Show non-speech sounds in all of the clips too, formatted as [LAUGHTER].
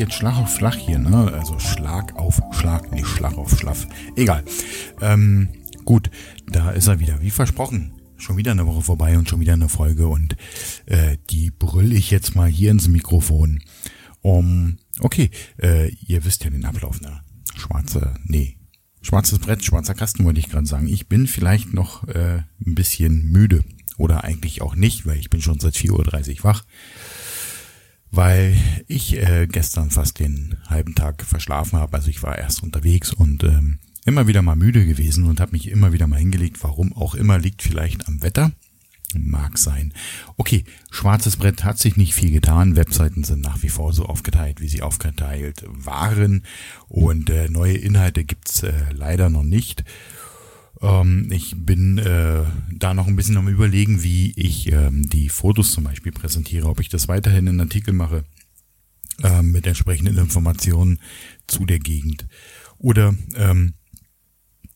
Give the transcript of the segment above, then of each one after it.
jetzt Schlag auf Schlag hier, ne? Also Schlag auf Schlag, nicht Schlag auf Schlaff. Egal. Ähm, gut, da ist er wieder, wie versprochen. Schon wieder eine Woche vorbei und schon wieder eine Folge und äh, die brüll ich jetzt mal hier ins Mikrofon. Um, okay, äh, ihr wisst ja den Ablauf, ne? Schwarze, nee, schwarzes Brett, schwarzer Kasten wollte ich gerade sagen. Ich bin vielleicht noch äh, ein bisschen müde oder eigentlich auch nicht, weil ich bin schon seit 4.30 Uhr wach, weil ich äh, gestern fast den halben Tag verschlafen habe. Also ich war erst unterwegs und ähm, immer wieder mal müde gewesen und habe mich immer wieder mal hingelegt. Warum auch immer, liegt vielleicht am Wetter. Mag sein. Okay, schwarzes Brett hat sich nicht viel getan. Webseiten sind nach wie vor so aufgeteilt, wie sie aufgeteilt waren. Und äh, neue Inhalte gibt's äh, leider noch nicht. Ähm, ich bin äh, da noch ein bisschen am überlegen, wie ich ähm, die Fotos zum Beispiel präsentiere, ob ich das weiterhin in Artikel mache äh, mit entsprechenden Informationen zu der Gegend. Oder ähm,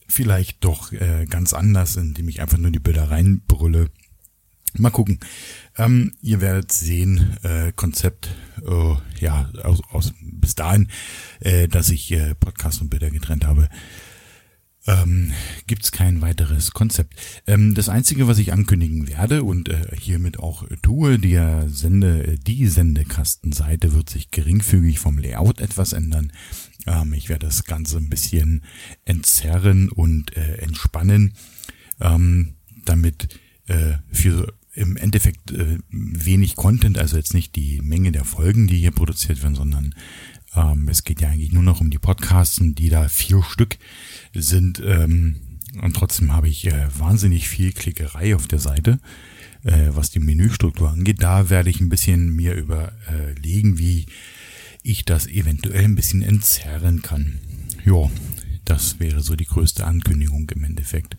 vielleicht doch äh, ganz anders, indem ich einfach nur die Bilder reinbrülle. Mal gucken. Ähm, ihr werdet sehen, äh, Konzept, äh, ja, aus, aus bis dahin, äh, dass ich äh, Podcast und Bilder getrennt habe ähm, gibt es kein weiteres Konzept. Ähm, das Einzige, was ich ankündigen werde und äh, hiermit auch tue, die Sende, die Sendekastenseite wird sich geringfügig vom Layout etwas ändern. Ähm, ich werde das Ganze ein bisschen entzerren und äh, entspannen, ähm, damit äh, für im Endeffekt äh, wenig Content, also jetzt nicht die Menge der Folgen, die hier produziert werden, sondern ähm, es geht ja eigentlich nur noch um die Podcasts, die da vier Stück sind. Ähm, und trotzdem habe ich äh, wahnsinnig viel Klickerei auf der Seite, äh, was die Menüstruktur angeht. Da werde ich ein bisschen mir überlegen, wie ich das eventuell ein bisschen entzerren kann. Ja, das wäre so die größte Ankündigung im Endeffekt.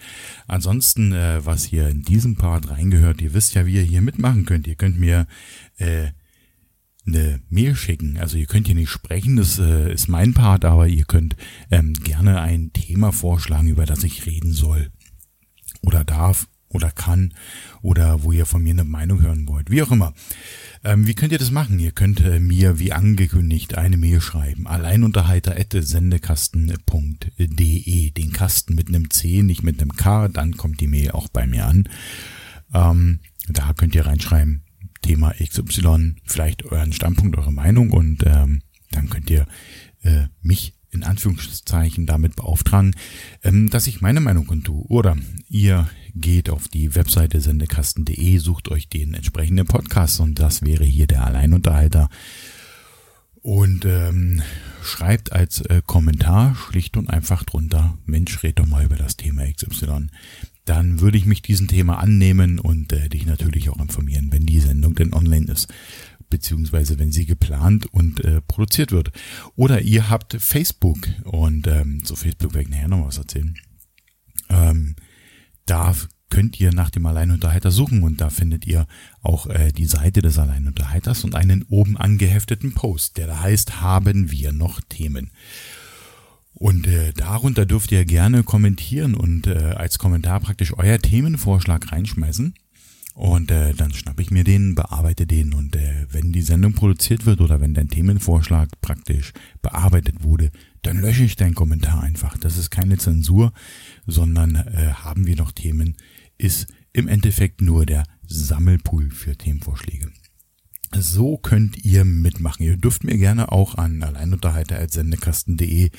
Ansonsten, äh, was hier in diesem Part reingehört, ihr wisst ja, wie ihr hier mitmachen könnt. Ihr könnt mir äh, eine Mail schicken. Also ihr könnt hier nicht sprechen, das äh, ist mein Part, aber ihr könnt ähm, gerne ein Thema vorschlagen, über das ich reden soll oder darf oder kann oder wo ihr von mir eine Meinung hören wollt, wie auch immer. Ähm, wie könnt ihr das machen? Ihr könnt äh, mir wie angekündigt eine Mail schreiben. Alleinunterhalter.sendekasten.de Den Kasten mit einem C, nicht mit einem K, dann kommt die Mail auch bei mir an. Ähm, da könnt ihr reinschreiben, Thema XY vielleicht euren Standpunkt, eure Meinung und ähm, dann könnt ihr äh, mich in Anführungszeichen damit beauftragen, ähm, dass ich meine Meinung kundtue. Oder ihr geht auf die Webseite sendekasten.de, sucht euch den entsprechenden Podcast und das wäre hier der Alleinunterhalter. Und ähm, schreibt als äh, Kommentar schlicht und einfach drunter, Mensch, red doch mal über das Thema XY dann würde ich mich diesem Thema annehmen und äh, dich natürlich auch informieren, wenn die Sendung denn online ist, beziehungsweise wenn sie geplant und äh, produziert wird. Oder ihr habt Facebook und ähm, zu Facebook werde ich nachher noch was erzählen. Ähm, da könnt ihr nach dem Alleinunterhalter suchen und da findet ihr auch äh, die Seite des Alleinunterhalters und einen oben angehefteten Post, der da heißt, haben wir noch Themen. Und äh, darunter dürft ihr gerne kommentieren und äh, als Kommentar praktisch euer Themenvorschlag reinschmeißen. Und äh, dann schnapp ich mir den, bearbeite den und äh, wenn die Sendung produziert wird oder wenn dein Themenvorschlag praktisch bearbeitet wurde, dann lösche ich deinen Kommentar einfach. Das ist keine Zensur, sondern äh, haben wir noch Themen, ist im Endeffekt nur der Sammelpool für Themenvorschläge. So könnt ihr mitmachen. Ihr dürft mir gerne auch an alleinunterhalter.sendekasten.de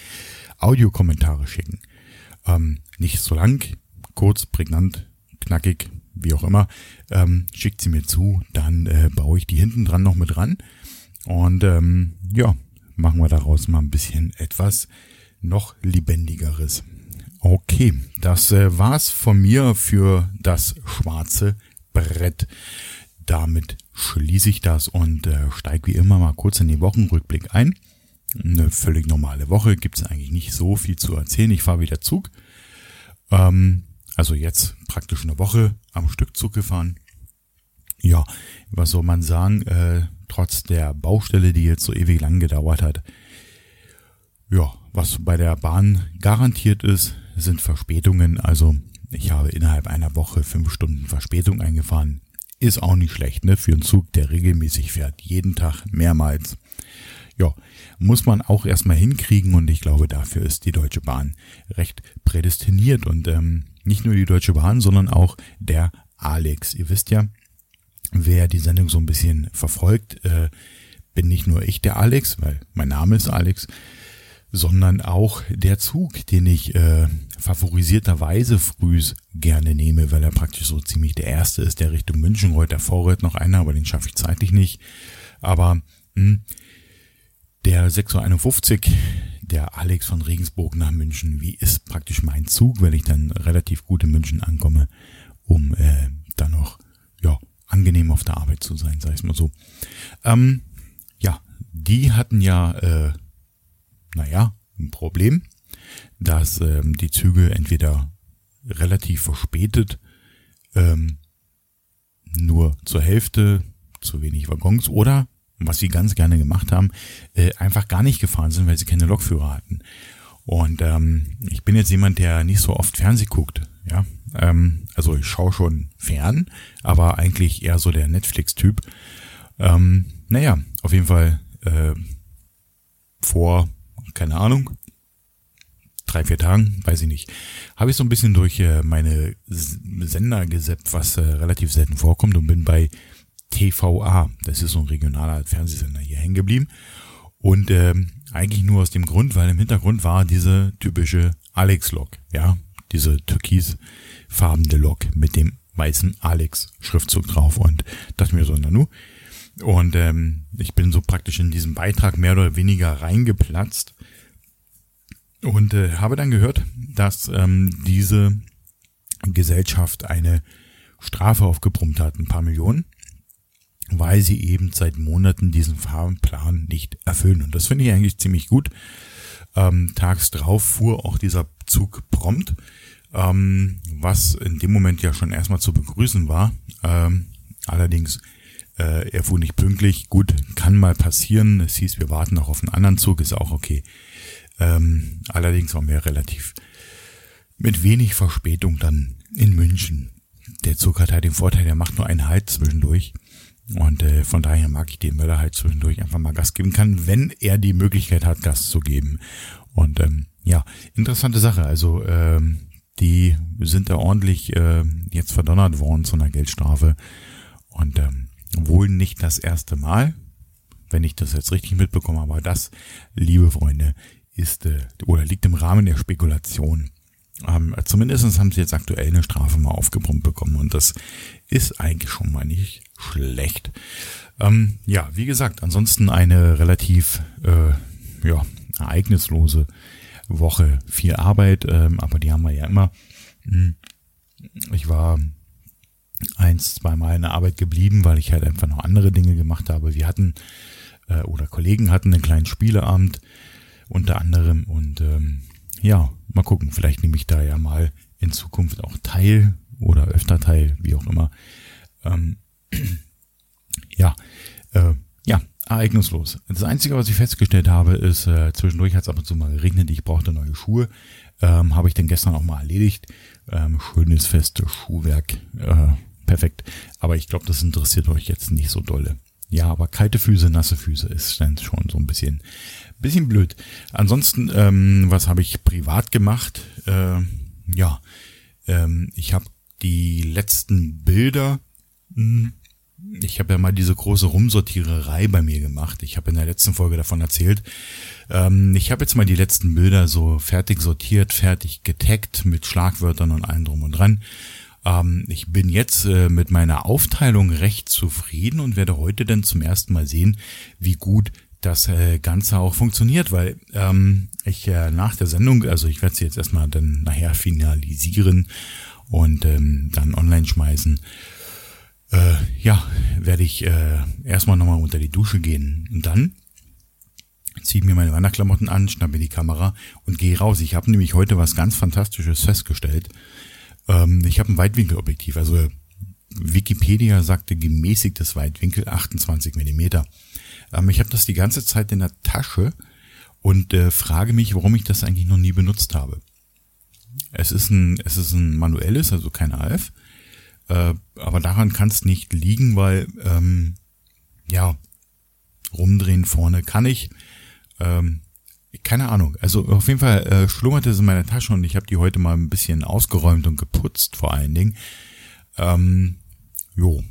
Audiokommentare schicken. Ähm, nicht so lang, kurz, prägnant, knackig, wie auch immer. Ähm, schickt sie mir zu, dann äh, baue ich die hinten dran noch mit ran. Und ähm, ja, machen wir daraus mal ein bisschen etwas noch lebendigeres. Okay, das äh, war's von mir für das schwarze Brett. Damit schließe ich das und äh, steige wie immer mal kurz in den Wochenrückblick ein eine völlig normale Woche, gibt es eigentlich nicht so viel zu erzählen. Ich fahre wieder Zug. Ähm, also jetzt praktisch eine Woche am Stück Zug gefahren. Ja, was soll man sagen, äh, trotz der Baustelle, die jetzt so ewig lang gedauert hat. Ja, was bei der Bahn garantiert ist, sind Verspätungen. Also ich habe innerhalb einer Woche fünf Stunden Verspätung eingefahren. Ist auch nicht schlecht, ne? Für einen Zug, der regelmäßig fährt. Jeden Tag mehrmals. Ja, muss man auch erstmal hinkriegen und ich glaube, dafür ist die Deutsche Bahn recht prädestiniert und ähm, nicht nur die Deutsche Bahn, sondern auch der Alex. Ihr wisst ja, wer die Sendung so ein bisschen verfolgt, äh, bin nicht nur ich der Alex, weil mein Name ist Alex, sondern auch der Zug, den ich äh, favorisierterweise frühs gerne nehme, weil er praktisch so ziemlich der erste ist, der Richtung München rollt. Davor rollt noch einer, aber den schaffe ich zeitlich nicht. Aber mh, hm, der 6.51 Uhr, der Alex von Regensburg nach München, wie ist praktisch mein Zug, wenn ich dann relativ gut in München ankomme, um äh, dann noch ja, angenehm auf der Arbeit zu sein, sag ich mal so. Ähm, ja, die hatten ja äh, naja, ein Problem, dass ähm, die Züge entweder relativ verspätet, ähm, nur zur Hälfte, zu wenig Waggons oder, was sie ganz gerne gemacht haben, äh, einfach gar nicht gefahren sind, weil sie keine Lokführer hatten. Und ähm, ich bin jetzt jemand, der nicht so oft Fernseh guckt, ja. Ähm, also ich schaue schon fern, aber eigentlich eher so der Netflix-Typ. Ähm, naja, auf jeden Fall äh, vor keine Ahnung, drei, vier Tagen, weiß ich nicht, habe ich so ein bisschen durch äh, meine Sender geseppt, was äh, relativ selten vorkommt und bin bei TVA, das ist so ein regionaler Fernsehsender hier hängen geblieben. Und ähm, eigentlich nur aus dem Grund, weil im Hintergrund war diese typische Alex-Lok, ja, diese türkisfarbene Lok mit dem weißen Alex-Schriftzug drauf und dachte mir so, na nu. Und ähm, ich bin so praktisch in diesem Beitrag mehr oder weniger reingeplatzt und äh, habe dann gehört, dass ähm, diese Gesellschaft eine Strafe aufgebrummt hat, ein paar Millionen, weil sie eben seit Monaten diesen Fahrplan nicht erfüllen. Und das finde ich eigentlich ziemlich gut. Ähm, tags drauf fuhr auch dieser Zug prompt, ähm, was in dem Moment ja schon erstmal zu begrüßen war. Ähm, allerdings, äh, er fuhr nicht pünktlich. Gut, kann mal passieren. Es hieß, wir warten noch auf einen anderen Zug, ist auch okay. Ähm, allerdings waren wir relativ mit wenig Verspätung dann in München. Der Zug hat halt den Vorteil, der macht nur einen Halt zwischendurch. Und äh, von daher mag ich den, weil er halt zwischendurch einfach mal Gas geben kann, wenn er die Möglichkeit hat, Gas zu geben. Und ähm, ja, interessante Sache. Also ähm, die sind da ordentlich äh, jetzt verdonnert worden zu einer Geldstrafe. Und ähm, wohl nicht das erste Mal, wenn ich das jetzt richtig mitbekomme, aber das, liebe Freunde, ist äh, oder liegt im Rahmen der Spekulation. Ähm, zumindest haben sie jetzt aktuell eine Strafe mal aufgebrummt bekommen und das ist eigentlich schon mal nicht schlecht. Ähm, ja, wie gesagt, ansonsten eine relativ äh, ja, ereignislose Woche. Viel Arbeit, ähm, aber die haben wir ja immer. Hm. Ich war eins, zweimal in der Arbeit geblieben, weil ich halt einfach noch andere Dinge gemacht habe. Wir hatten äh, oder Kollegen hatten einen kleinen Spieleabend unter anderem. Und ähm, ja, mal gucken, vielleicht nehme ich da ja mal in Zukunft auch teil oder öfter teil, wie auch immer. Ähm, [CLEARS THROAT] ja, äh, ja, ereignislos. Das Einzige, was ich festgestellt habe, ist, äh, zwischendurch hat es ab und zu mal geregnet, ich brauchte neue Schuhe. Ähm, habe ich denn gestern auch mal erledigt. Ähm, schönes, festes Schuhwerk. Äh, perfekt. Aber ich glaube, das interessiert euch jetzt nicht so dolle. Ja, aber kalte Füße, nasse Füße ist dann schon so ein bisschen bisschen blöd. Ansonsten, ähm, was habe ich privat gemacht? Äh, ja, ähm, ich habe die letzten Bilder. Mh, hm, ich habe ja mal diese große Rumsortiererei bei mir gemacht. Ich habe in der letzten Folge davon erzählt. Ähm, ich habe jetzt mal die letzten Bilder so fertig sortiert, fertig getaggt mit Schlagwörtern und allem drum und dran. Ähm, ich bin jetzt äh, mit meiner Aufteilung recht zufrieden und werde heute dann zum ersten Mal sehen, wie gut das äh, Ganze auch funktioniert, weil ähm, ich äh, nach der Sendung, also ich werde sie jetzt erstmal dann nachher finalisieren und ähm, dann online schmeißen. Äh, ja, werde ich äh, erstmal nochmal unter die Dusche gehen und dann ziehe mir meine Wanderklamotten an, schnappe die Kamera und gehe raus. Ich habe nämlich heute was ganz Fantastisches festgestellt. Ähm, ich habe ein Weitwinkelobjektiv, also Wikipedia sagte gemäßigtes Weitwinkel 28 Millimeter. Ähm, ich habe das die ganze Zeit in der Tasche und äh, frage mich, warum ich das eigentlich noch nie benutzt habe. Es ist ein, es ist ein manuelles, also kein AF. Äh, aber daran kann es nicht liegen, weil, ähm, ja, rumdrehen vorne kann ich. Ähm, keine Ahnung. Also auf jeden Fall äh, schlummerte es in meiner Tasche und ich habe die heute mal ein bisschen ausgeräumt und geputzt vor allen Dingen. Ähm, jo.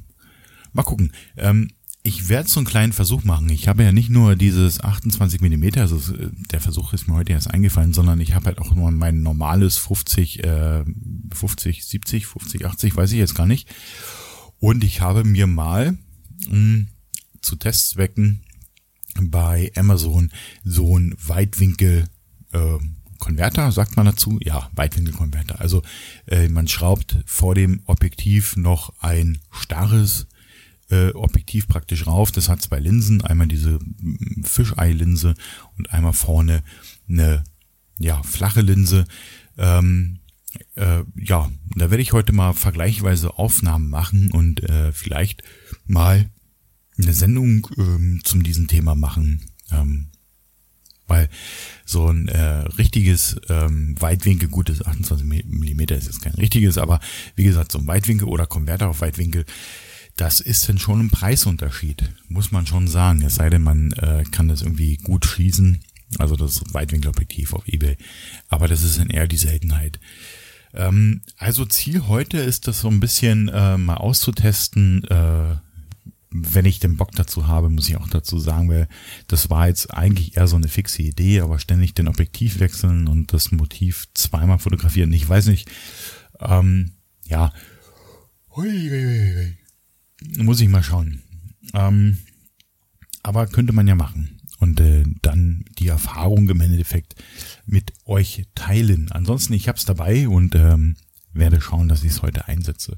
Mal gucken. Ähm, ich werde so einen kleinen Versuch machen. Ich habe ja nicht nur dieses 28 Millimeter, also der Versuch ist mir heute erst eingefallen, sondern ich habe halt auch nur mein normales 50, äh, 50, 70, 50, 80, weiß ich jetzt gar nicht. Und ich habe mir mal mh, hm, zu Testzwecken bei Amazon so ein Weitwinkel äh, Konverter, sagt man dazu? Ja, Weitwinkelkonverter. Also äh, man schraubt vor dem Objektiv noch ein starres äh, Objektiv praktisch rauf. Das hat zwei Linsen, einmal diese Fischei-Linse und einmal vorne eine ja, flache Linse. Ähm, äh, ja, da werde ich heute mal vergleichsweise Aufnahmen machen und äh, vielleicht mal eine Sendung ähm, zum diesem Thema machen. Ähm, weil so ein äh, richtiges ähm, Weitwinkel, gutes 28 Millimeter ist jetzt kein richtiges, aber wie gesagt, so ein Weitwinkel oder Konverter auf Weitwinkel, das ist dann schon ein Preisunterschied, muss man schon sagen. Es sei denn, man äh, kann das irgendwie gut schießen, also das Weitwinkelobjektiv auf Ebay. Aber das ist dann eher die Seltenheit. Ähm, also Ziel heute ist das so ein bisschen äh, mal auszutesten, äh, wenn ich den Bock dazu habe, muss ich auch dazu sagen, weil das war jetzt eigentlich eher so eine fixe Idee, aber ständig den Objektiv wechseln und das Motiv zweimal fotografieren. Ich weiß nicht, ähm, ja, muss ich mal schauen. Ähm, aber könnte man ja machen und äh, dann die Erfahrung im Endeffekt mit euch teilen. Ansonsten, ich habe es dabei und ähm, werde schauen, dass ich es heute einsetze.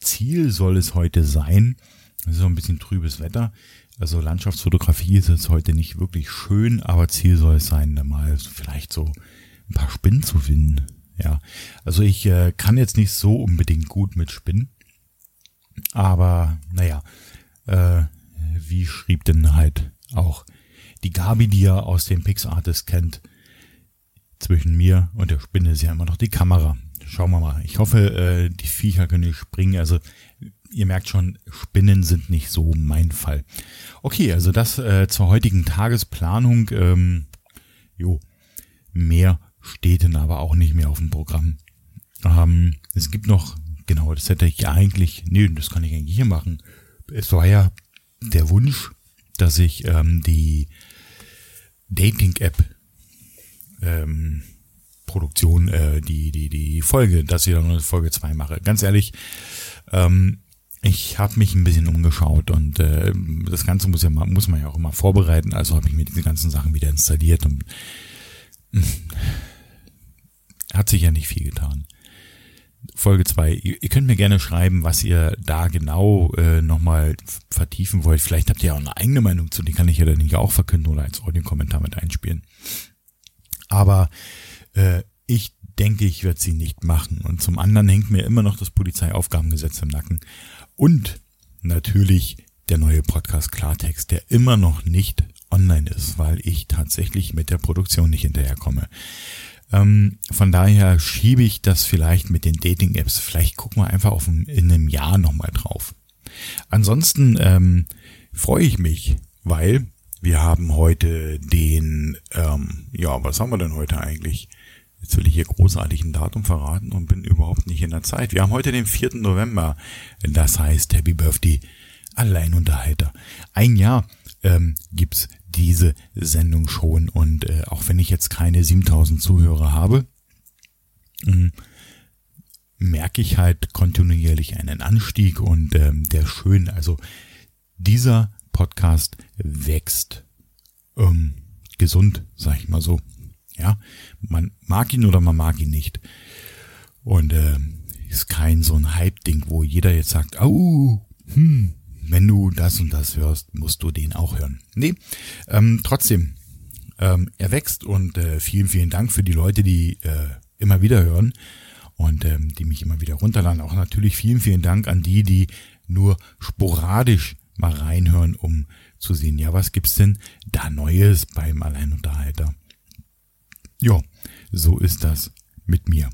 Ziel soll es heute sein, es ist so ein bisschen trübes Wetter. Also Landschaftsfotografie ist jetzt heute nicht wirklich schön, aber Ziel soll es sein, da mal vielleicht so ein paar Spinnen zu finden. Ja, also ich äh, kann jetzt nicht so unbedingt gut mit Spinnen, aber naja, äh, wie schrieb denn halt auch die Gabi, die ihr aus dem PixArtist kennt, zwischen mir und der Spinne ist ja immer noch die Kamera. Schauen wir mal. Ich hoffe, äh, die Viecher können nicht springen. Also ihr merkt schon, Spinnen sind nicht so mein Fall. Okay, also das äh, zur heutigen Tagesplanung. Ähm, jo, mehr steht denn aber auch nicht mehr auf dem Programm. Ähm, es gibt noch, genau, das hätte ich eigentlich, nee, das kann ich eigentlich hier machen. Es war ja der Wunsch, dass ich ähm, die Dating-App ähm, Produktion, äh, die, die, die Folge, dass ich dann Folge 2 mache. Ganz ehrlich, ähm, ich habe mich ein bisschen umgeschaut und äh, das Ganze muss ja muss man ja auch immer vorbereiten. Also habe ich mir diese ganzen Sachen wieder installiert und mh, hm, hat sich ja nicht viel getan. Folge 2. Ihr, ihr, könnt mir gerne schreiben, was ihr da genau äh, nochmal vertiefen wollt. Vielleicht habt ihr auch eine eigene Meinung zu, die kann ich ja dann nicht auch verkünden oder als Audiokommentar mit einspielen. Aber äh, ich denke, ich werde sie nicht machen. Und zum anderen hängt mir immer noch das Polizeiaufgabengesetz im Nacken. Und natürlich der neue Podcast Klartext, der immer noch nicht online ist, weil ich tatsächlich mit der Produktion nicht hinterherkomme. Ähm, von daher schiebe ich das vielleicht mit den Dating-Apps. Vielleicht gucken wir einfach auf ein, in einem Jahr nochmal drauf. Ansonsten ähm, freue ich mich, weil wir haben heute den, ähm, ja, was haben wir denn heute eigentlich? Jetzt will ich hier großartig ein Datum verraten und bin überhaupt nicht in der Zeit. Wir haben heute den 4. November. Das heißt Happy Birthday Alleinunterhalter. Ein Jahr ähm, gibt's diese Sendung schon und äh, auch wenn ich jetzt keine 7000 Zuhörer habe, ähm, merke ich halt kontinuierlich einen Anstieg und ähm, der schön, also dieser Podcast wächst ähm, gesund, sag ich mal so. Ja, man mag ihn oder man mag ihn nicht. Und äh, ist kein so ein Hype-Ding, wo jeder jetzt sagt, oh, hm, wenn du das und das hörst, musst du den auch hören. Nee, ähm, trotzdem, ähm, er wächst und äh, vielen, vielen Dank für die Leute, die äh, immer wieder hören und ähm, die mich immer wieder runterladen. Auch natürlich vielen, vielen Dank an die, die nur sporadisch mal reinhören, um zu sehen, ja, was gibt's denn da Neues beim Alleinunterhalter? Ja, so ist das mit mir.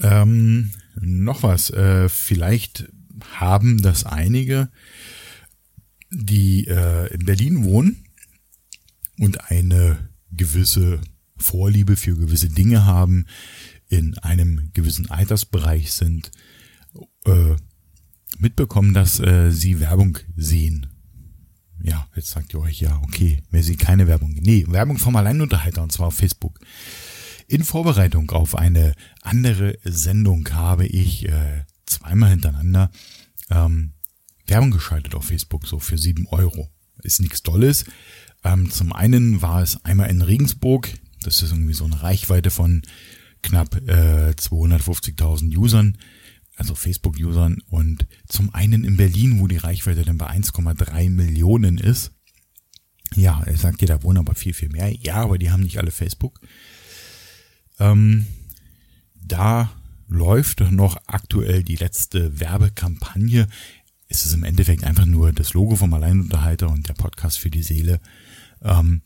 Ähm, noch was. Äh, vielleicht haben das einige, die äh, in Berlin wohnen und eine gewisse Vorliebe für gewisse Dinge haben, in einem gewissen Altersbereich sind, äh, mitbekommen, dass äh, sie Werbung sehen. Ja, jetzt sagt ihr euch, ja, okay, wer sieht keine Werbung? Nee, Werbung vom Alleinunterhalter und zwar auf Facebook. In Vorbereitung auf eine andere Sendung habe ich äh, zweimal hintereinander ähm, Werbung geschaltet auf Facebook, so für sieben Euro. Ist nichts Dolles. Ähm, zum einen war es einmal in Regensburg, das ist irgendwie so eine Reichweite von knapp äh, 250.000 Usern, also Facebook-Usern und zum einen in Berlin, wo die Reichweite dann bei 1,3 Millionen ist. Ja, er sagt, ja, da wohnen aber viel, viel mehr. Ja, aber die haben nicht alle Facebook. Ähm, da läuft noch aktuell die letzte Werbekampagne. Es ist im Endeffekt einfach nur das Logo vom Alleinunterhalter und der Podcast für die Seele. Ähm,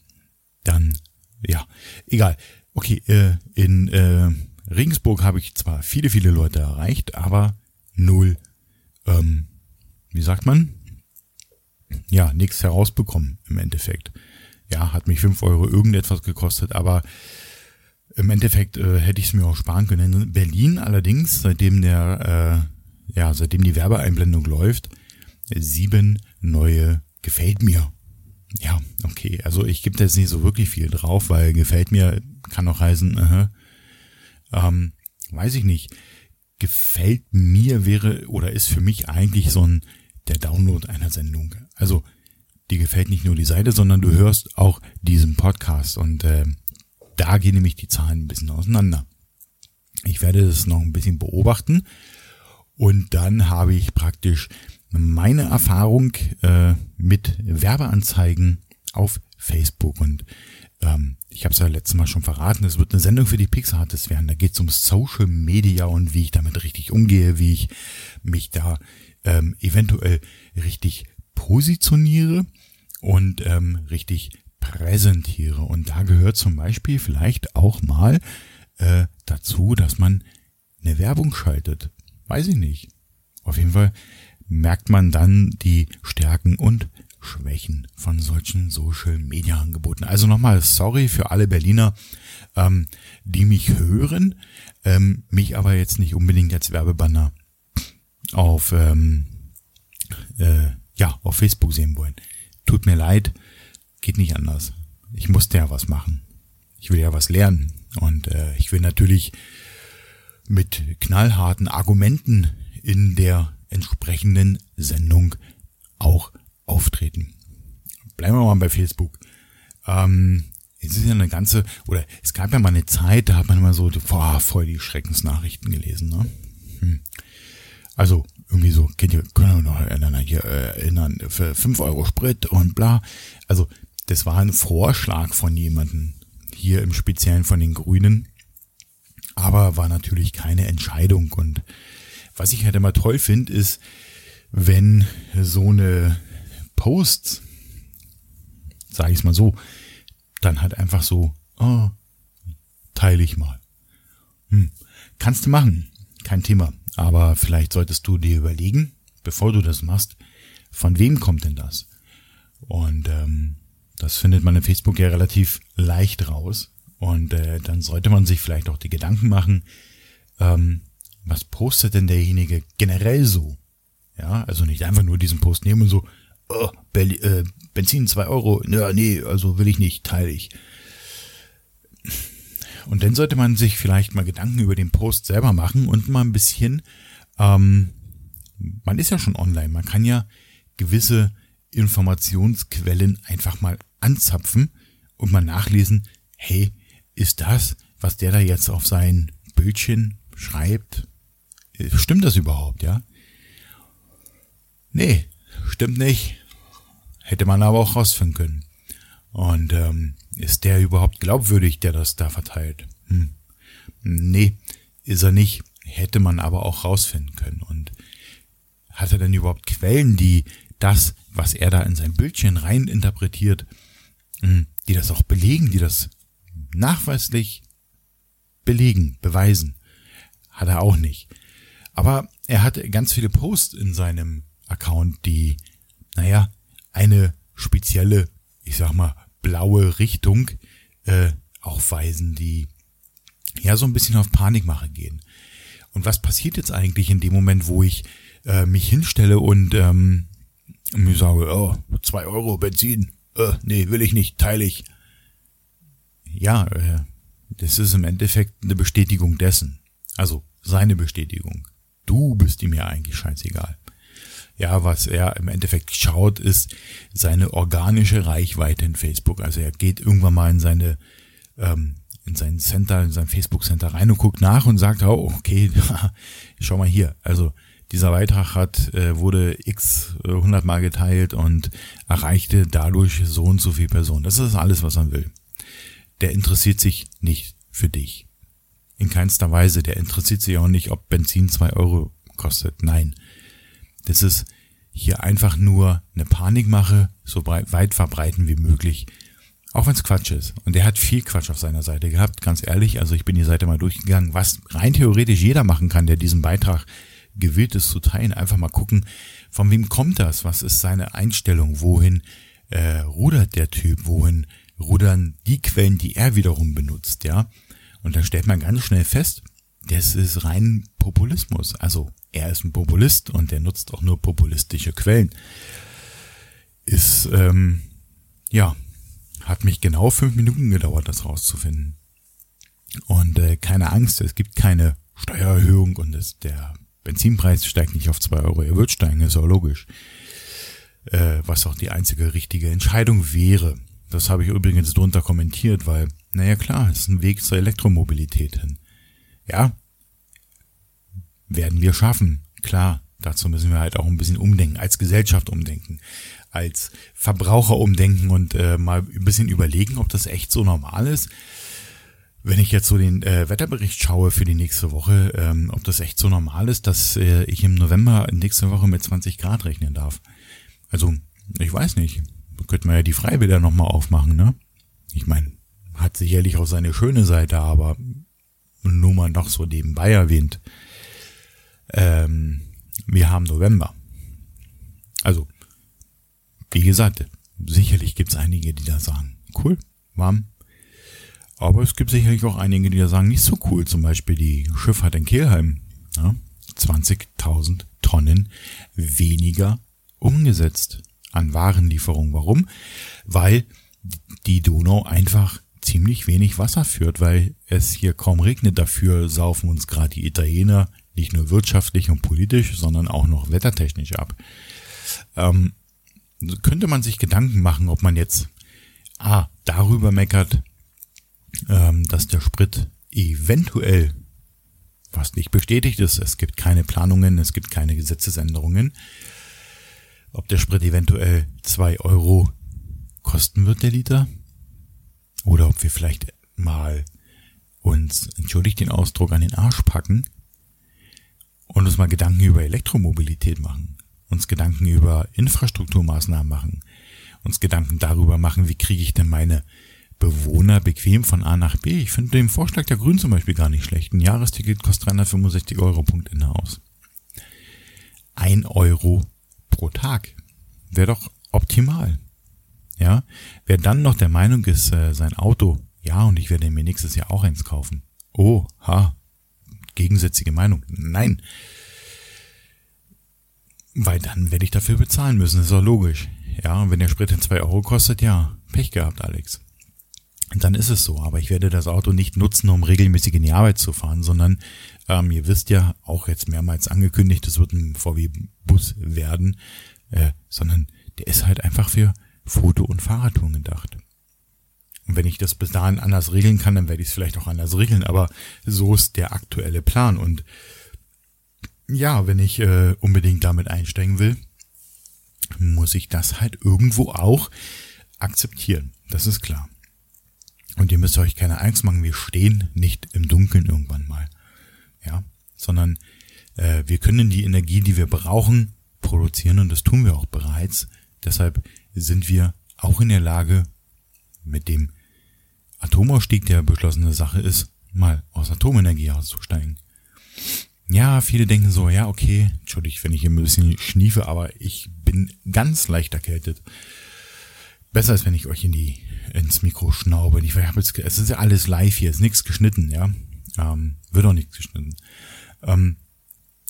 dann, ja, egal. Okay, äh, in äh, Regensburg habe ich zwar viele, viele Leute erreicht, aber null, ähm, wie sagt man? Ja, nichts herausbekommen im Endeffekt. Ja, hat mich fünf Euro irgendetwas gekostet, aber im Endeffekt äh, hätte ich es mir auch sparen können. In Berlin allerdings, seitdem der, äh, ja, seitdem die Werbeeinblendung läuft, sieben neue gefällt mir. Ja, okay. Also ich gebe da jetzt nicht so wirklich viel drauf, weil gefällt mir kann auch heißen, uh ähm, weiß ich nicht. Gefällt mir wäre oder ist für mich eigentlich so ein der Download einer Sendung. Also die gefällt nicht nur die Seite, sondern du hörst auch diesen Podcast und äh, da gehen nämlich die Zahlen ein bisschen auseinander. Ich werde das noch ein bisschen beobachten und dann habe ich praktisch meine Erfahrung äh, mit Werbeanzeigen auf Facebook und ähm, ich habe es ja letztes Mal schon verraten, es wird eine Sendung für die Pixartists werden. Da geht es um Social Media und wie ich damit richtig umgehe, wie ich mich da ähm, eventuell richtig positioniere und ähm, richtig präsentiere. Und da gehört zum Beispiel vielleicht auch mal äh, dazu, dass man eine Werbung schaltet. Weiß ich nicht. Auf jeden Fall merkt man dann die Stärken und Schwächen von solchen Social Media Angeboten. Also nochmal sorry für alle Berliner, ähm, die mich hören, ähm, mich aber jetzt nicht unbedingt als Werbebanner auf ähm, äh, ja auf Facebook sehen wollen. Tut mir leid, geht nicht anders. Ich musste ja was machen. Ich will ja was lernen und äh, ich will natürlich mit knallharten Argumenten in der entsprechenden Sendung auch auftreten. Bleiben wir mal bei Facebook. Ähm, es ist ja eine ganze, oder es gab ja mal eine Zeit, da hat man immer so boah, voll die Schreckensnachrichten gelesen. Ne? Hm. Also irgendwie so, kennt ihr, können wir noch erinnern, hier, äh, erinnern, für fünf Euro Sprit und bla. Also das war ein Vorschlag von jemandem, hier im Speziellen von den Grünen, aber war natürlich keine Entscheidung. Und was ich halt immer toll finde, ist, wenn so eine Posts, sage ich es mal so, dann halt einfach so, oh, teile ich mal. Hm. Kannst du machen, kein Thema. Aber vielleicht solltest du dir überlegen, bevor du das machst, von wem kommt denn das? Und ähm, das findet man in Facebook ja relativ leicht raus. Und äh, dann sollte man sich vielleicht auch die Gedanken machen, ähm, was postet denn derjenige generell so? Ja, also nicht einfach nur diesen Post nehmen und so, oh, äh, Benzin zwei Euro, ja, nee, also will ich nicht, teile ich. Und dann sollte man sich vielleicht mal Gedanken über den Post selber machen und mal ein bisschen, ähm, man ist ja schon online, man kann ja gewisse Informationsquellen einfach mal anzapfen und mal nachlesen, hey, ist das, was der da jetzt auf sein Bildchen schreibt, stimmt das überhaupt, ja? Nee, stimmt nicht. Hätte man aber auch rausfinden können. Und ähm, ist der überhaupt glaubwürdig, der das da verteilt? Hm. Nee, ist er nicht. Hätte man aber auch rausfinden können. Und hat er denn überhaupt Quellen, die das, was er da in sein Bildchen rein interpretiert, hm, die das auch belegen, die das nachweislich belegen, beweisen? Hat er auch nicht. Aber er hat ganz viele Posts in seinem Account, die, naja, eine spezielle, ich sag mal, blaue Richtung äh, aufweisen, die ja so ein bisschen auf Panikmache gehen. Und was passiert jetzt eigentlich in dem Moment, wo ich äh, mich hinstelle und ähm, mir sage, oh, zwei Euro Benzin, äh, nee, will ich nicht, teile ich. Ja, äh, das ist im Endeffekt eine Bestätigung dessen. Also seine Bestätigung. Du bist ihm ja eigentlich scheißegal. Ja, was er im Endeffekt schaut, ist seine organische Reichweite in Facebook. Also er geht irgendwann mal in seine ähm, in sein Center, in sein Facebook Center rein und guckt nach und sagt, oh, okay, [LAUGHS] schau mal hier. Also dieser Beitrag hat äh, wurde x äh, hundertmal geteilt und erreichte dadurch so und so viel Personen. Das ist alles, was er will. Der interessiert sich nicht für dich. In keinster Weise. Der interessiert sich auch nicht, ob Benzin zwei Euro kostet. Nein. Das ist hier einfach nur eine Panikmache, so weit verbreiten wie möglich. Auch wenn es Quatsch ist. Und der hat viel Quatsch auf seiner Seite gehabt, ganz ehrlich. Also ich bin die Seite mal durchgegangen, was rein theoretisch jeder machen kann, der diesen Beitrag gewillt ist zu teilen. Einfach mal gucken, von wem kommt das? Was ist seine Einstellung? Wohin äh, rudert der Typ? Wohin rudern die Quellen, die er wiederum benutzt? Ja. Und dann stellt man ganz schnell fest, das ist rein Populismus. Also er ist ein Populist und der nutzt auch nur populistische Quellen. Ist, ähm, ja, hat mich genau fünf Minuten gedauert, das rauszufinden. Und äh, keine Angst, es gibt keine Steuererhöhung und es, der Benzinpreis steigt nicht auf zwei Euro. Er wird steigen, ist auch logisch. Äh, was auch die einzige richtige Entscheidung wäre. Das habe ich übrigens drunter kommentiert, weil, naja klar, es ist ein Weg zur Elektromobilität hin. Ja, werden wir schaffen. Klar, dazu müssen wir halt auch ein bisschen umdenken, als Gesellschaft umdenken, als Verbraucher umdenken und äh, mal ein bisschen überlegen, ob das echt so normal ist. Wenn ich jetzt so den äh, Wetterbericht schaue für die nächste Woche, ähm, ob das echt so normal ist, dass äh, ich im November nächste Woche mit 20 Grad rechnen darf. Also, ich weiß nicht. Könnte man ja die Freibäder nochmal aufmachen, ne? Ich meine, hat sicherlich auch seine schöne Seite, aber nur mal noch so nebenbei erwähnt. Ähm, wir haben November. Also, wie gesagt, sicherlich gibt es einige, die da sagen, cool, warm. Aber es gibt sicherlich auch einige, die da sagen, nicht so cool. Zum Beispiel die Schifffahrt in Kehlheim. Ja, 20.000 Tonnen weniger umgesetzt an Warenlieferung. Warum? Weil die Donau einfach ziemlich wenig Wasser führt, weil es hier kaum regnet. Dafür saufen uns gerade die Italiener nicht nur wirtschaftlich und politisch, sondern auch noch wettertechnisch ab. Ähm, könnte man sich Gedanken machen, ob man jetzt A, darüber meckert, ähm, dass der Sprit eventuell, was nicht bestätigt ist, es gibt keine Planungen, es gibt keine Gesetzesänderungen, ob der Sprit eventuell zwei Euro kosten wird, der Liter, oder ob wir vielleicht mal uns, entschuldigt den Ausdruck, an den Arsch packen und uns mal Gedanken über Elektromobilität machen, uns Gedanken über Infrastrukturmaßnahmen machen, uns Gedanken darüber machen, wie kriege ich denn meine Bewohner bequem von A nach B. Ich finde den Vorschlag der Grünen zum Beispiel gar nicht schlecht. Ein Jahresticket kostet 365 Euro, Punkt in Haus. Ein Euro pro Tag. Wäre doch optimal. Ja, wer dann noch der Meinung ist, äh, sein Auto, ja, und ich werde mir nächstes Jahr auch eins kaufen. Oh, ha, gegensätzliche Meinung. Nein. Weil dann werde ich dafür bezahlen müssen, ist doch logisch. Ja, und wenn der Sprit in zwei Euro kostet, ja, Pech gehabt, Alex. Dann ist es so, aber ich werde das Auto nicht nutzen, um regelmäßig in die Arbeit zu fahren, sondern ähm, ihr wisst ja, auch jetzt mehrmals angekündigt, es wird ein VW-Bus werden, äh, sondern der ist halt einfach für Foto- und Fahrradtouren gedacht. Und wenn ich das bis dahin anders regeln kann, dann werde ich es vielleicht auch anders regeln. Aber so ist der aktuelle Plan. Und ja, wenn ich äh, unbedingt damit einsteigen will, muss ich das halt irgendwo auch akzeptieren. Das ist klar. Und ihr müsst euch keine Angst machen, wir stehen nicht im Dunkeln irgendwann mal. Ja, sondern äh, wir können die Energie, die wir brauchen, produzieren und das tun wir auch bereits. Deshalb sind wir auch in der Lage, mit dem Atomausstieg, der beschlossene Sache ist, mal aus Atomenergie auszusteigen. ja, viele denken so, ja, okay, entschuldigt, wenn ich hier ein bisschen schniefe, aber ich bin ganz leicht erkältet. Besser als wenn ich euch in die, ins Mikro schnaube. Ich habe jetzt, es ist ja alles live hier, ist nichts geschnitten, ja. Ähm, wird auch nichts geschnitten. Ähm,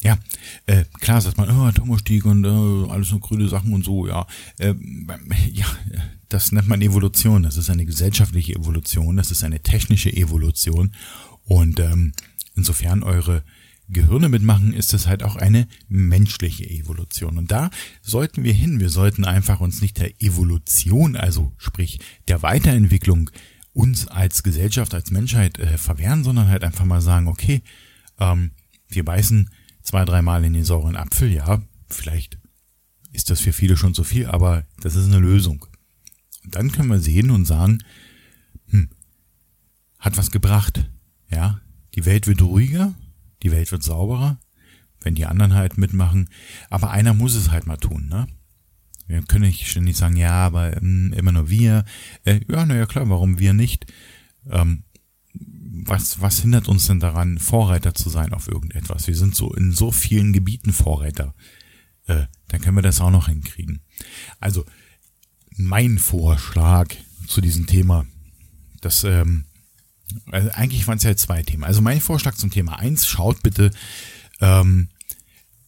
ja, äh, klar sagt man, oh, Thomas-Stieg und äh, alles nur grüne Sachen und so, ja. Äh, [LAUGHS] ja, das nennt man Evolution. Das ist eine gesellschaftliche Evolution, das ist eine technische Evolution. Und ähm, insofern eure Gehirne mitmachen, ist es halt auch eine menschliche Evolution. Und da sollten wir hin. Wir sollten einfach uns nicht der Evolution, also sprich der Weiterentwicklung uns als Gesellschaft, als Menschheit äh, verwehren, sondern halt einfach mal sagen, okay, ähm, wir beißen zwei, dreimal in den sauren Apfel, ja, vielleicht ist das für viele schon zu viel, aber das ist eine Lösung. Und dann können wir sehen und sagen, hm, hat was gebracht, ja, die Welt wird ruhiger, die Welt wird sauberer, wenn die anderen halt mitmachen. Aber einer muss es halt mal tun, ne? Wir können nicht ständig sagen, ja, aber ähm, immer nur wir. Äh, ja, naja, klar, warum wir nicht? Ähm, was, was hindert uns denn daran, Vorreiter zu sein auf irgendetwas? Wir sind so in so vielen Gebieten Vorreiter. Äh, dann können wir das auch noch hinkriegen. Also, mein Vorschlag zu diesem Thema, das ähm, also eigentlich waren es ja zwei Themen. Also mein Vorschlag zum Thema eins: schaut bitte, ähm,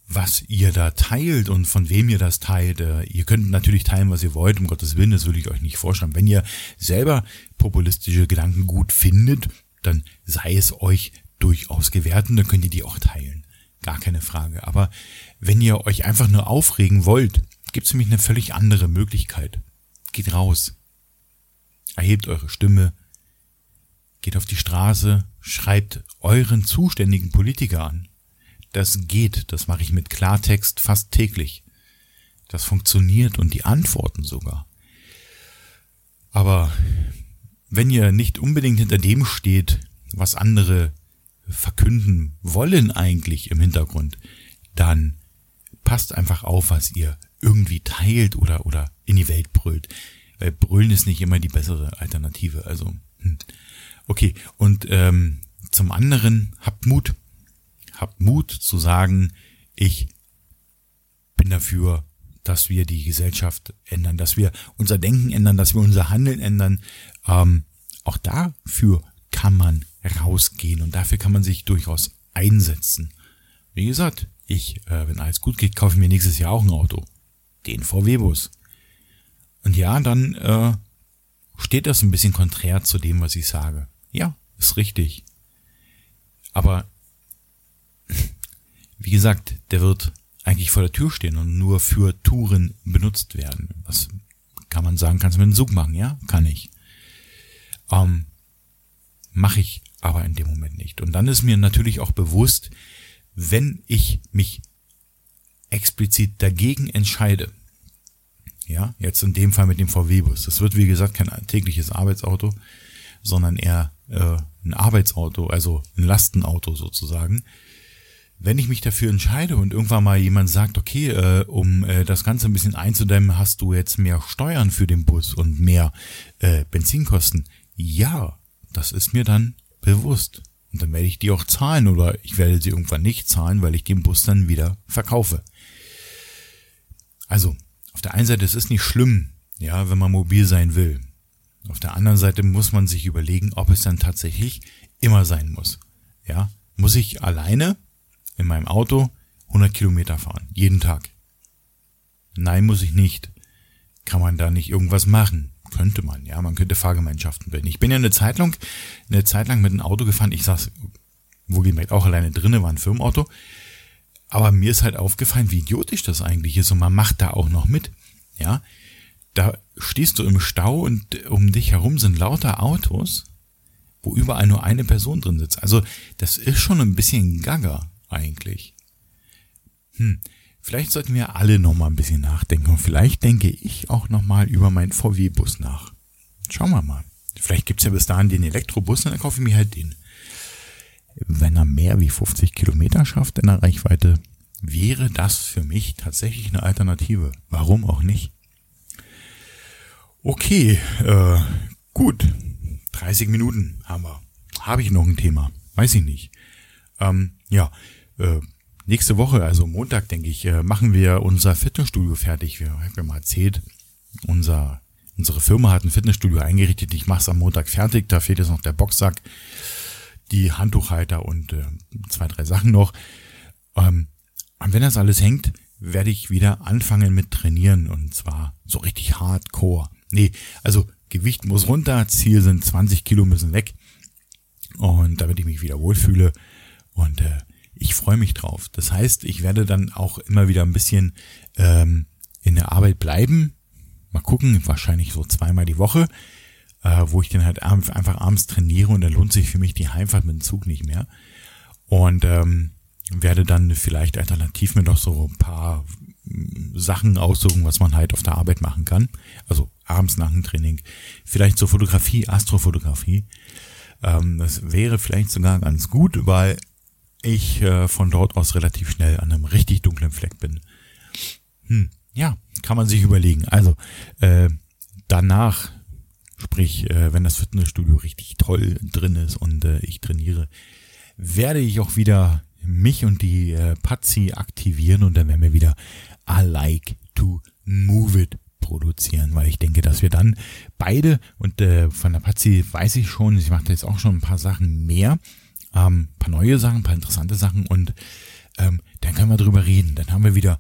was ihr da teilt und von wem ihr das teilt. Äh, ihr könnt natürlich teilen, was ihr wollt, um Gottes Willen, das würde ich euch nicht vorschreiben. Wenn ihr selber populistische Gedanken gut findet, dann sei es euch durchaus gewährt und dann könnt ihr die auch teilen. Gar keine Frage. Aber wenn ihr euch einfach nur aufregen wollt, gibt es nämlich eine völlig andere Möglichkeit. Geht raus. Erhebt eure Stimme, geht auf die Straße, schreibt euren zuständigen Politiker an. Das geht, das mache ich mit Klartext fast täglich. Das funktioniert und die antworten sogar. Aber wenn ihr nicht unbedingt hinter dem steht, was andere verkünden wollen eigentlich im Hintergrund, dann passt einfach auf, was ihr irgendwie teilt oder, oder in die Welt brüllt. Weil brüllen ist nicht immer die bessere Alternative. Also, hm. Okay, und ähm, zum anderen habt Mut. Habt Mut zu sagen, ich bin dafür, dass wir die Gesellschaft ändern, dass wir unser Denken ändern, dass wir unser Handeln ändern. Ähm, auch dafür kann man rausgehen und dafür kann man sich durchaus einsetzen. Wie gesagt, ich, äh, wenn alles gut geht, kaufe mir nächstes Jahr auch ein Auto. Den VW-Bus. Und ja, dann äh, steht das ein bisschen konträr zu dem, was ich sage. Ja, ist richtig. Aber [LAUGHS] wie gesagt, der wird eigentlich vor der Tür stehen und nur für Touren benutzt werden. Was kann man sagen, kannst du mit einem Zug machen, ja? Kann ich. Ähm, Mache ich aber in dem Moment nicht. Und dann ist mir natürlich auch bewusst, wenn ich mich explizit dagegen entscheide, ja, jetzt in dem Fall mit dem VW-Bus, das wird wie gesagt kein tägliches Arbeitsauto, sondern eher äh, ein Arbeitsauto, also ein Lastenauto sozusagen. Wenn ich mich dafür entscheide und irgendwann mal jemand sagt, okay, äh, um äh, das Ganze ein bisschen einzudämmen, hast du jetzt mehr Steuern für den Bus und mehr äh, Benzinkosten. Ja, das ist mir dann bewusst. Und dann werde ich die auch zahlen oder ich werde sie irgendwann nicht zahlen, weil ich den Bus dann wieder verkaufe. Also, auf der einen Seite, es ist nicht schlimm, ja, wenn man mobil sein will. Auf der anderen Seite muss man sich überlegen, ob es dann tatsächlich immer sein muss. Ja, muss ich alleine in meinem Auto 100 Kilometer fahren, jeden Tag? Nein, muss ich nicht. Kann man da nicht irgendwas machen? Könnte man, ja, man könnte Fahrgemeinschaften bilden. Ich bin ja eine Zeit lang, eine Zeit lang mit einem Auto gefahren. Ich saß, wohlgemerkt, auch alleine drinnen, war ein Firmenauto. Aber mir ist halt aufgefallen, wie idiotisch das eigentlich ist und man macht da auch noch mit. Ja, da stehst du im Stau und um dich herum sind lauter Autos, wo überall nur eine Person drin sitzt. Also das ist schon ein bisschen gaga eigentlich. Hm, vielleicht sollten wir alle noch mal ein bisschen nachdenken und vielleicht denke ich auch noch mal über meinen VW-Bus nach. Schauen wir mal. Vielleicht gibt's ja bis dahin den Elektrobus und dann kaufe ich mir halt den. Wenn er mehr wie 50 Kilometer schafft in der Reichweite, wäre das für mich tatsächlich eine Alternative. Warum auch nicht? Okay, äh, gut. 30 Minuten haben wir. Habe ich noch ein Thema? Weiß ich nicht. Ähm, ja, äh, nächste Woche, also Montag, denke ich, äh, machen wir unser Fitnessstudio fertig. Wir haben ja mal erzählt, unser, unsere Firma hat ein Fitnessstudio eingerichtet. Ich mache es am Montag fertig. Da fehlt jetzt noch der Boxsack, die Handtuchhalter und äh, zwei, drei Sachen noch. Ähm, und wenn das alles hängt, werde ich wieder anfangen mit trainieren und zwar so richtig hardcore. Nee, also Gewicht muss runter, Ziel sind 20 Kilo müssen weg und damit ich mich wieder wohlfühle und äh, ich freue mich drauf. Das heißt, ich werde dann auch immer wieder ein bisschen ähm, in der Arbeit bleiben. Mal gucken, wahrscheinlich so zweimal die Woche, äh, wo ich dann halt einfach abends trainiere und dann lohnt sich für mich die Heimfahrt mit dem Zug nicht mehr. Und ähm, werde dann vielleicht alternativ mir noch so ein paar mm, Sachen aussuchen, was man halt auf der Arbeit machen kann. Also abends nach dem Training. Vielleicht zur Fotografie, Astrofotografie. Ähm, das wäre vielleicht sogar ganz gut, weil ich äh, von dort aus relativ schnell an einem richtig dunklen Fleck bin. Hm, ja, kann man sich überlegen. Also äh, danach, sprich, äh, wenn das Fitnessstudio richtig toll drin ist und äh, ich trainiere, werde ich auch wieder mich und die äh, Patsy aktivieren und dann werden wir wieder I like to move it produzieren, weil ich denke, dass wir dann beide und äh, von der Patsy weiß ich schon, sie macht jetzt auch schon ein paar Sachen mehr, ähm, paar neue Sachen, paar interessante Sachen und ähm, dann können wir drüber reden. Dann haben wir wieder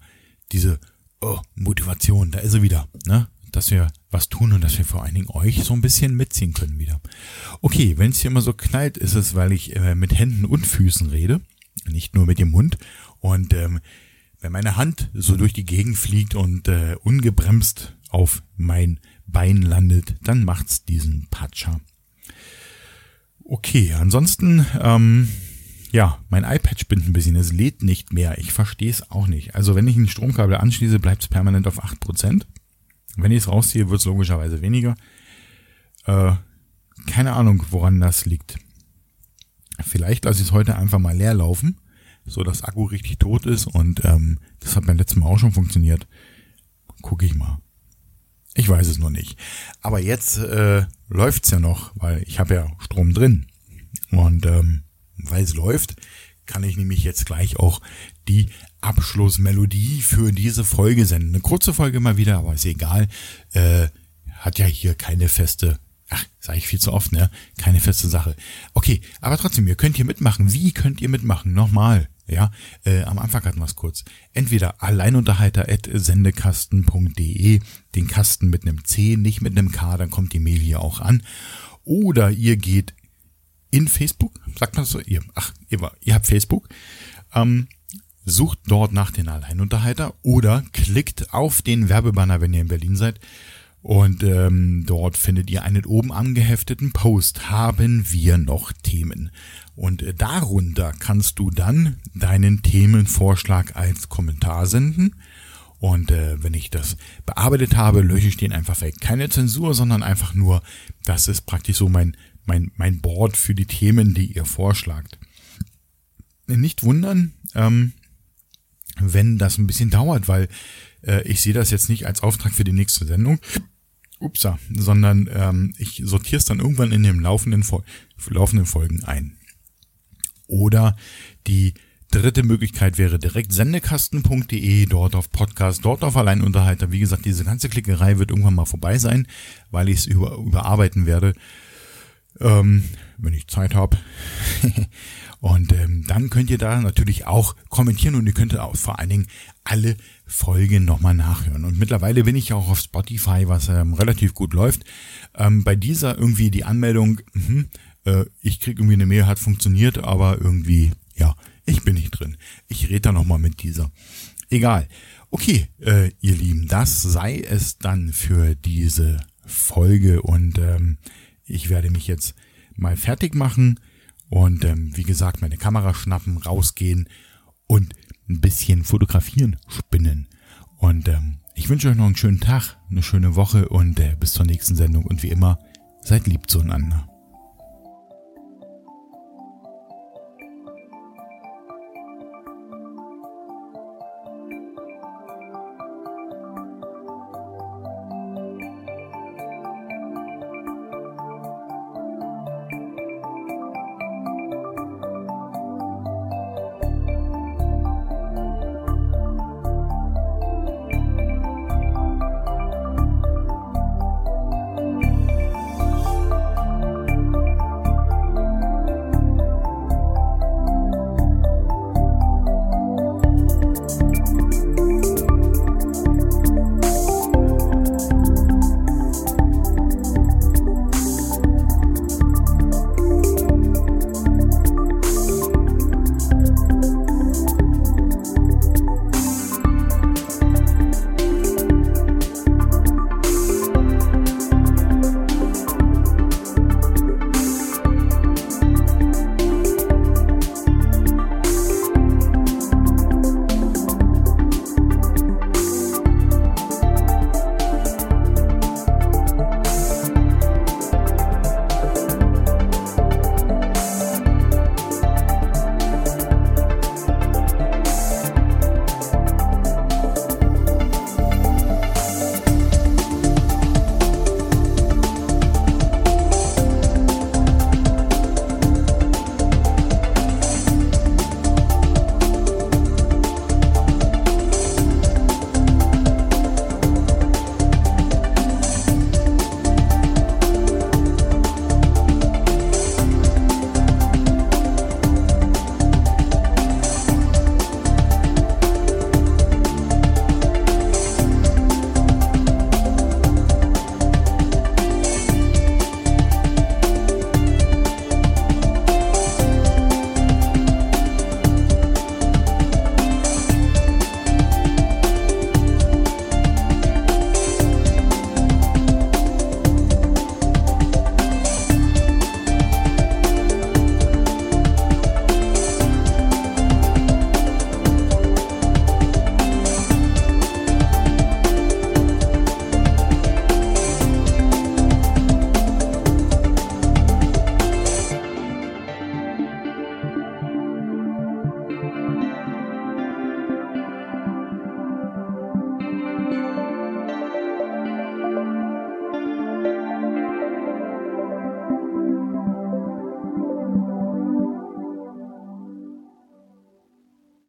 diese oh, Motivation, da ist sie wieder, ne? Dass wir was tun und dass wir vor allen Dingen euch so ein bisschen mitziehen können wieder. Okay, wenn es hier immer so knallt, ist es, weil ich äh, mit Händen und Füßen rede, nicht nur mit dem Mund. Und ähm, wenn meine Hand so durch die Gegend fliegt und äh, ungebremst auf mein Bein landet, dann macht's diesen Patscher. Okay, ansonsten, ähm, ja, mein iPad spinnt ein bisschen, es lädt nicht mehr. Ich verstehe es auch nicht. Also wenn ich ein Stromkabel anschließe, bleibt es permanent auf 8%. Wenn ich es rausziehe, wird es logischerweise weniger. Äh, keine Ahnung, woran das liegt. Vielleicht lasse ich es heute einfach mal leer laufen, so dass Akku richtig tot ist und ähm, das hat beim letzten Mal auch schon funktioniert. Gucke ich mal. Ich weiß es noch nicht. Aber jetzt äh, läuft's ja noch, weil ich habe ja Strom drin. Und ähm, weil es läuft, kann ich nämlich jetzt gleich auch die Abschlussmelodie für diese Folge senden. Eine kurze Folge mal wieder, aber ist egal. Äh, hat ja hier keine feste, ach, sage ich viel zu oft, ne? Keine feste Sache. Okay, aber trotzdem, ihr könnt hier mitmachen. Wie könnt ihr mitmachen? Nochmal. Ja, äh, am Anfang hatten wir es kurz. Entweder alleinunterhalter.sendekasten.de, den Kasten mit einem C, nicht mit einem K, dann kommt die Mail hier auch an. Oder ihr geht in Facebook, sagt man das so, ihr, ach, ihr, ihr habt Facebook, ähm, sucht dort nach den Alleinunterhalter oder klickt auf den Werbebanner, wenn ihr in Berlin seid. Und ähm, dort findet ihr einen oben angehefteten Post. Haben wir noch Themen? Und äh, darunter kannst du dann deinen Themenvorschlag als Kommentar senden. Und äh, wenn ich das bearbeitet habe, lösche ich den einfach weg. Keine Zensur, sondern einfach nur, das ist praktisch so mein, mein, mein Board für die Themen, die ihr vorschlagt. Nicht wundern, ähm, wenn das ein bisschen dauert, weil äh, ich sehe das jetzt nicht als Auftrag für die nächste Sendung, upsa, sondern ähm, ich sortiere es dann irgendwann in dem laufenden, laufenden Folgen ein. Oder die dritte Möglichkeit wäre direkt sendekasten.de, dort auf Podcast, dort auf Alleinunterhalter. Wie gesagt, diese ganze Klickerei wird irgendwann mal vorbei sein, weil ich es über, überarbeiten werde, ähm, wenn ich Zeit habe. [LAUGHS] und ähm, dann könnt ihr da natürlich auch kommentieren und ihr könnt auch vor allen Dingen alle Folgen nochmal nachhören. Und mittlerweile bin ich auch auf Spotify, was ähm, relativ gut läuft. Ähm, bei dieser irgendwie die Anmeldung, mh, äh, ich krieg irgendwie eine Mail, hat funktioniert, aber irgendwie, ja, ich bin nicht drin. Ich rede da nochmal mit dieser. Egal. Okay, äh, ihr Lieben, das sei es dann für diese Folge und ähm, ich werde mich jetzt mal fertig machen und ähm, wie gesagt meine Kamera schnappen, rausgehen und ein bisschen fotografieren, spinnen. Und ähm, ich wünsche euch noch einen schönen Tag, eine schöne Woche und äh, bis zur nächsten Sendung und wie immer, seid lieb zueinander.